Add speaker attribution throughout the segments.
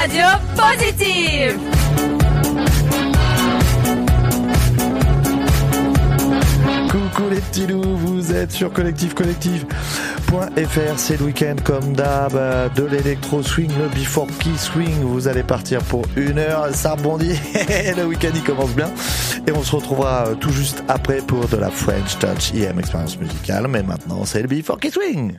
Speaker 1: radio positive.
Speaker 2: Coucou les petits loups, vous êtes sur collectif c'est le week-end comme d'hab, de l'électro swing, le before key swing, vous allez partir pour une heure, ça rebondit, le week-end il commence bien, et on se retrouvera tout juste après pour de la French Touch IM expérience musicale, mais maintenant c'est le before key swing.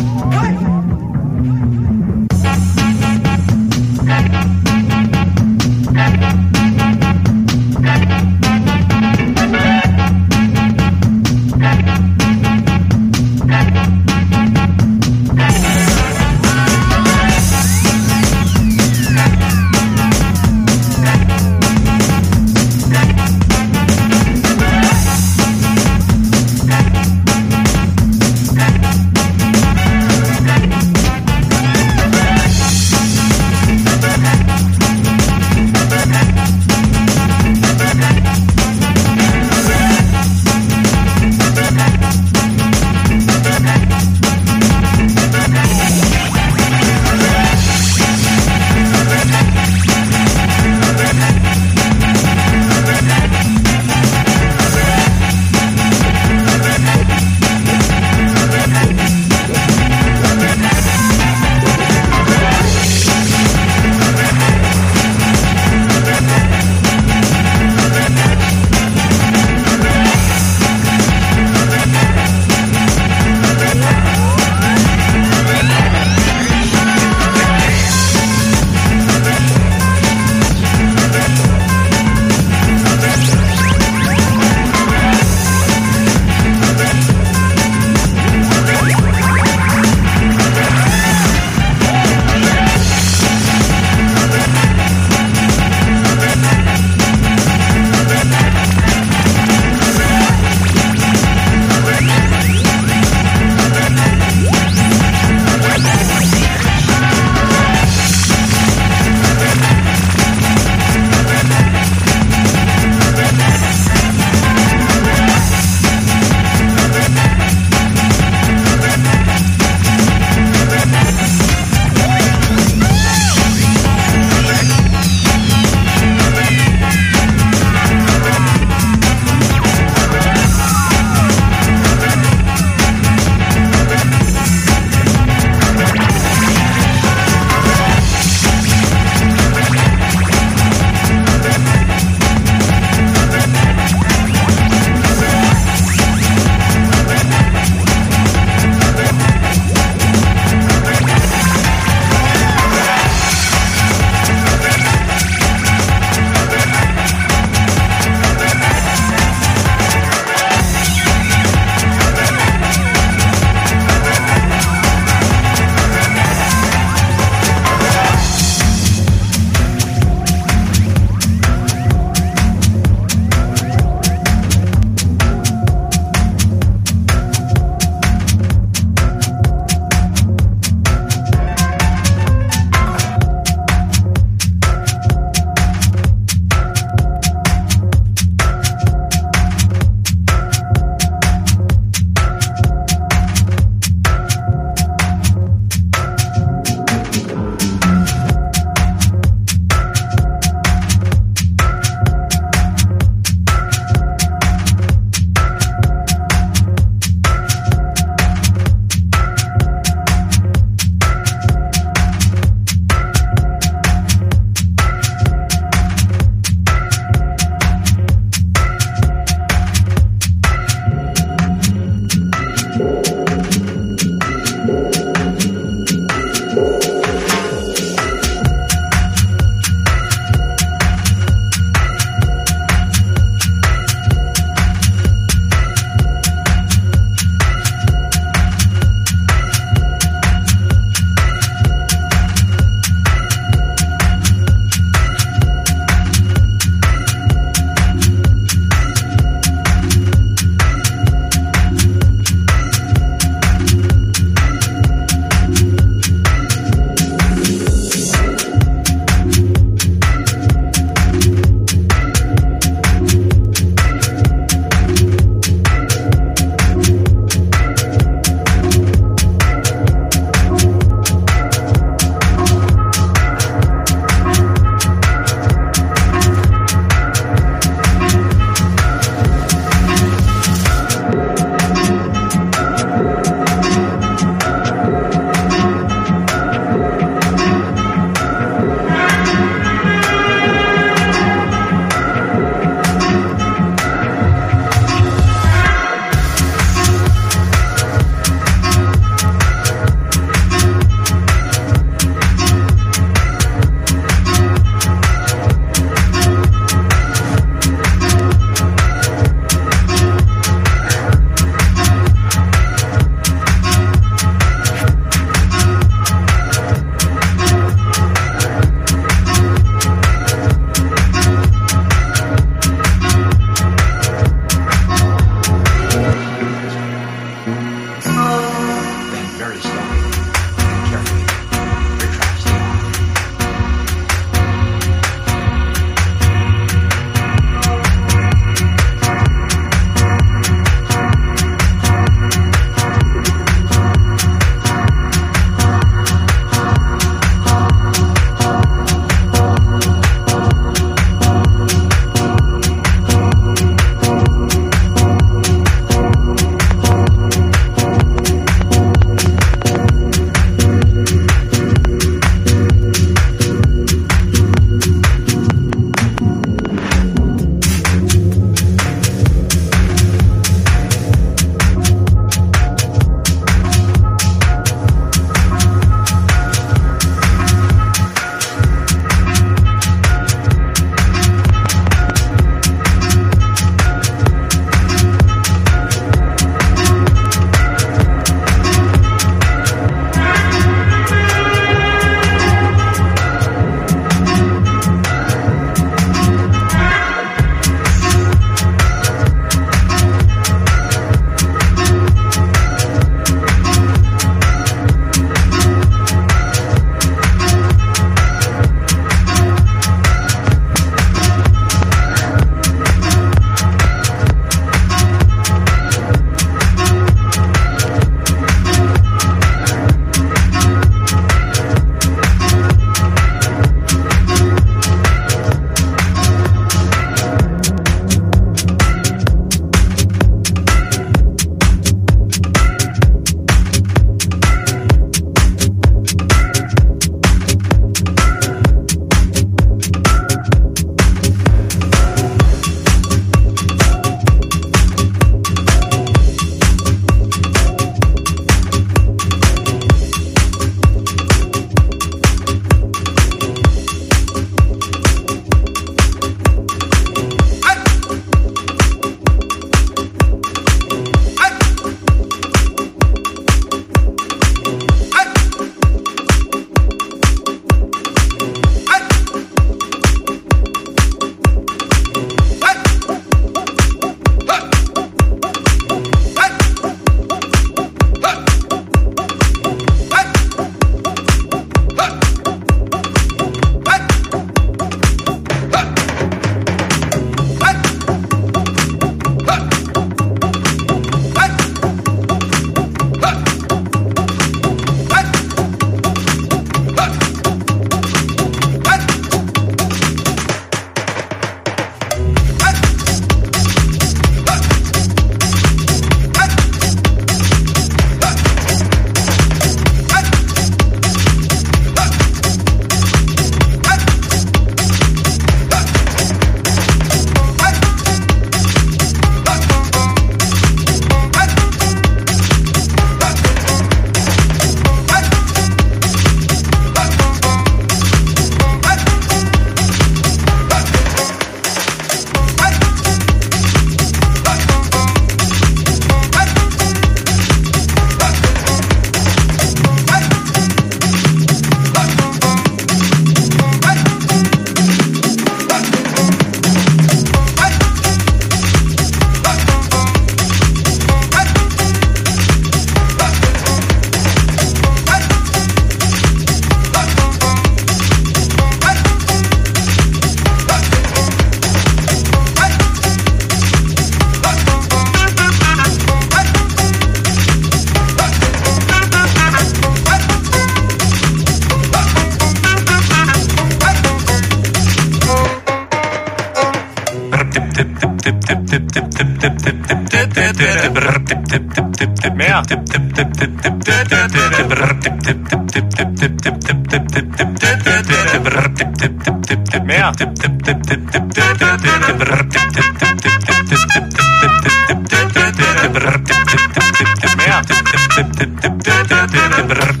Speaker 3: tip tip tip tip tip tip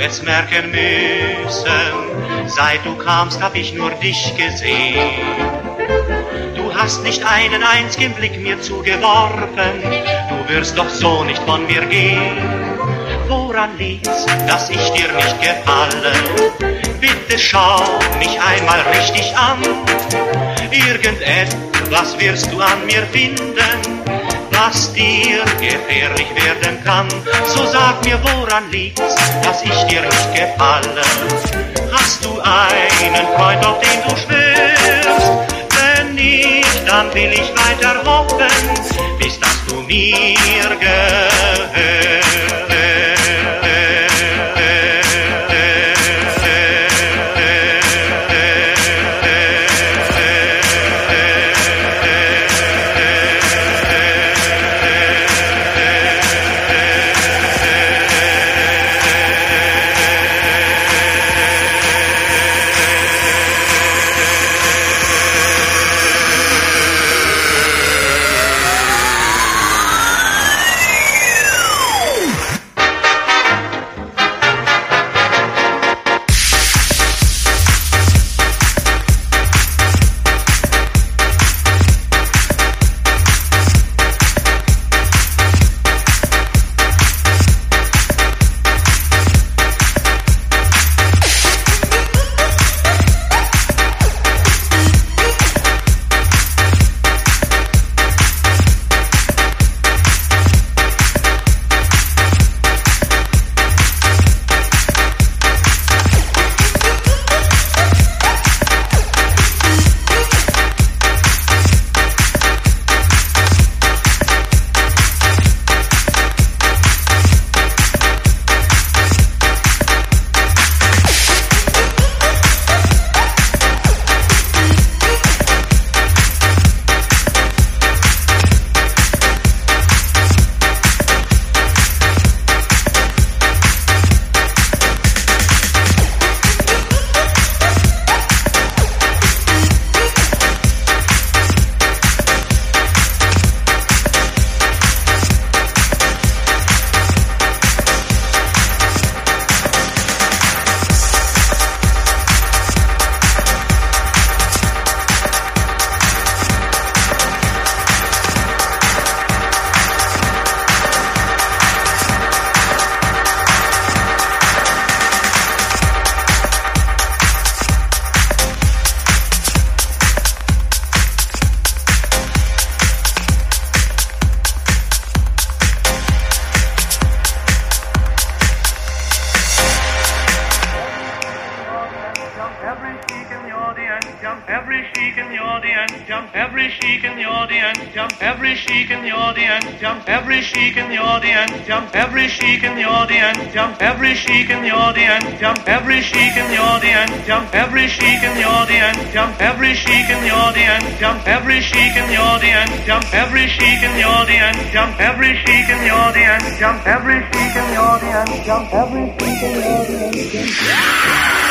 Speaker 3: Es merken müssen. Seit du kamst, hab ich nur dich gesehen. Du hast nicht einen einzigen Blick mir zugeworfen. Du wirst doch so nicht von mir gehen. Woran liegt's, dass ich dir nicht gefalle? Bitte schau mich einmal richtig an. Irgendetwas wirst du an mir finden was dir gefährlich werden kann. So sag mir, woran liegt's, dass ich dir nicht gefalle? Hast du einen Freund, auf den du schwörst? Wenn nicht, dann will ich weiter hoffen, bis dass du mir gehörst. jump, every sheik in the audience jump, every sheik in the audience jump, every sheik in the audience jump, every sheik in the audience jump, every sheik in the audience jump, every sheik in the audience jump, every sheik in the audience jump, every sheik in the audience jump, every sheik in the audience jump, every sheik in the audience jump.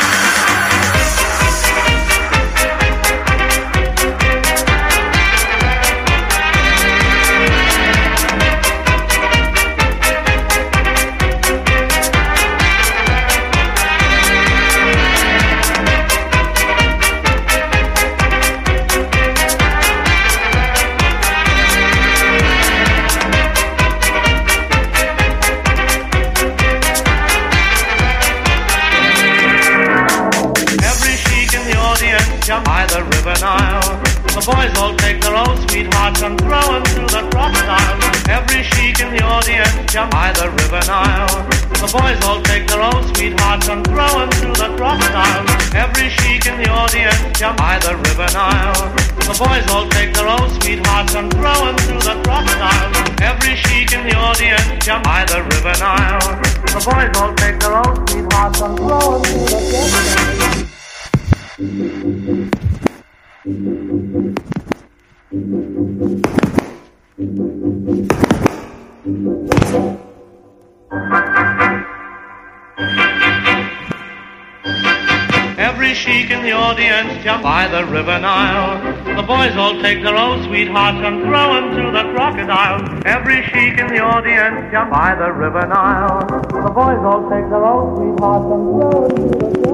Speaker 3: Crocodile! Every chic in the audience jump by the river Nile. The boys all take their own sweethearts and throw them to the crocodile! Every chic in the audience jump by the river Nile. The boys all take their own sweethearts and throw them to the crocodile! Every chic in the audience jump by the river Nile. The boys all take their own sweethearts and throw them to the crocodile! Thank you. Every sheik in the audience jump by the river Nile.
Speaker 4: The boys all take their own sweethearts and throw them to the crocodile. Every sheik in the audience jump by the river Nile. The boys all take their own sweethearts and throw them to
Speaker 2: the crocodile.